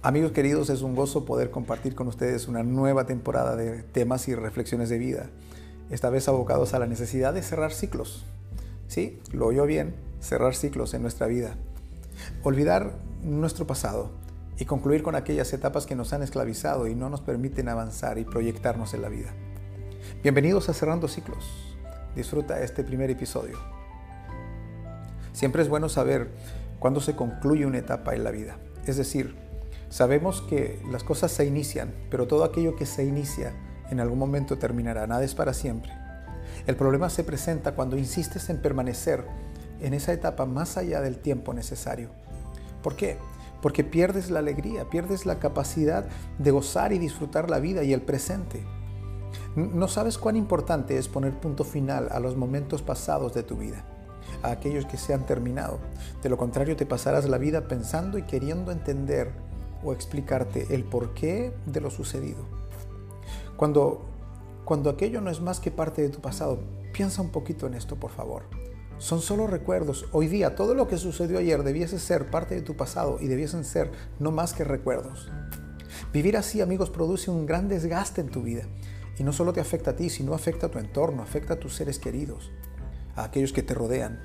Amigos queridos, es un gozo poder compartir con ustedes una nueva temporada de temas y reflexiones de vida, esta vez abocados a la necesidad de cerrar ciclos. Sí, lo oyó bien, cerrar ciclos en nuestra vida. Olvidar nuestro pasado y concluir con aquellas etapas que nos han esclavizado y no nos permiten avanzar y proyectarnos en la vida. Bienvenidos a Cerrando Ciclos. Disfruta este primer episodio. Siempre es bueno saber cuándo se concluye una etapa en la vida, es decir, Sabemos que las cosas se inician, pero todo aquello que se inicia en algún momento terminará, nada es para siempre. El problema se presenta cuando insistes en permanecer en esa etapa más allá del tiempo necesario. ¿Por qué? Porque pierdes la alegría, pierdes la capacidad de gozar y disfrutar la vida y el presente. No sabes cuán importante es poner punto final a los momentos pasados de tu vida, a aquellos que se han terminado. De lo contrario, te pasarás la vida pensando y queriendo entender o explicarte el porqué de lo sucedido. Cuando, cuando aquello no es más que parte de tu pasado, piensa un poquito en esto, por favor. Son solo recuerdos. Hoy día todo lo que sucedió ayer debiese ser parte de tu pasado y debiesen ser no más que recuerdos. Vivir así, amigos, produce un gran desgaste en tu vida. Y no solo te afecta a ti, sino afecta a tu entorno, afecta a tus seres queridos, a aquellos que te rodean.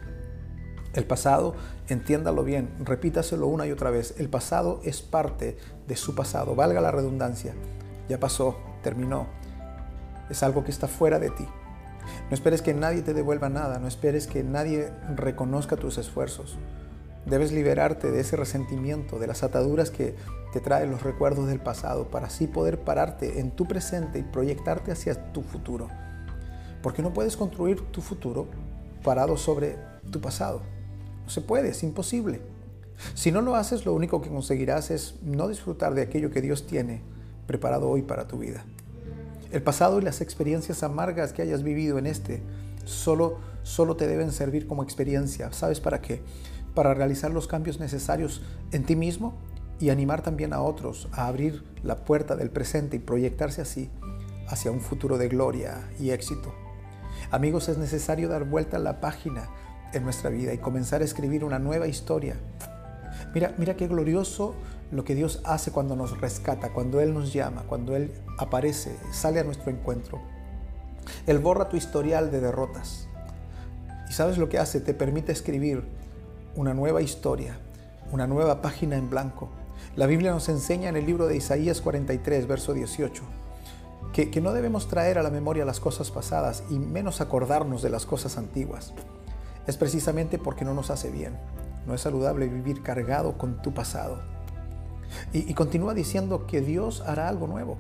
El pasado, entiéndalo bien, repítaselo una y otra vez, el pasado es parte de su pasado, valga la redundancia, ya pasó, terminó, es algo que está fuera de ti. No esperes que nadie te devuelva nada, no esperes que nadie reconozca tus esfuerzos. Debes liberarte de ese resentimiento, de las ataduras que te traen los recuerdos del pasado, para así poder pararte en tu presente y proyectarte hacia tu futuro. Porque no puedes construir tu futuro parado sobre tu pasado. No se puede, es imposible. Si no lo haces, lo único que conseguirás es no disfrutar de aquello que Dios tiene preparado hoy para tu vida. El pasado y las experiencias amargas que hayas vivido en este solo, solo te deben servir como experiencia. ¿Sabes para qué? Para realizar los cambios necesarios en ti mismo y animar también a otros a abrir la puerta del presente y proyectarse así hacia un futuro de gloria y éxito. Amigos, es necesario dar vuelta a la página en nuestra vida y comenzar a escribir una nueva historia. Mira, mira qué glorioso lo que Dios hace cuando nos rescata, cuando Él nos llama, cuando Él aparece, sale a nuestro encuentro. Él borra tu historial de derrotas. ¿Y sabes lo que hace? Te permite escribir una nueva historia, una nueva página en blanco. La Biblia nos enseña en el libro de Isaías 43, verso 18, que, no debemos traer a la memoria las cosas pasadas y menos acordarnos de las cosas antiguas es precisamente porque no nos hace bien. No es saludable vivir cargado con tu pasado. Y, continúa diciendo que Dios hará algo nuevo,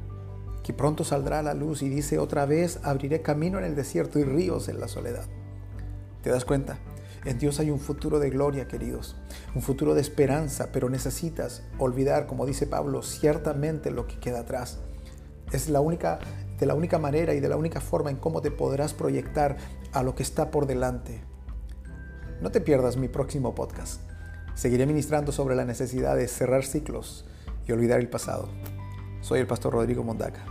que pronto saldrá a la luz y dice otra vez, abriré camino en el desierto y ríos en la soledad. ¿Te das cuenta? En Dios hay un futuro de gloria, queridos, un futuro de esperanza, pero necesitas olvidar, como dice Pablo, ciertamente lo que queda atrás. Es la única, de la única manera y de la única forma en cómo te podrás proyectar a lo que está por delante, no te pierdas mi próximo podcast. Seguiré ministrando sobre la necesidad de cerrar ciclos y olvidar el pasado. Soy el pastor Rodrigo Mondaca.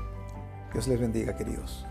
Dios les bendiga, queridos.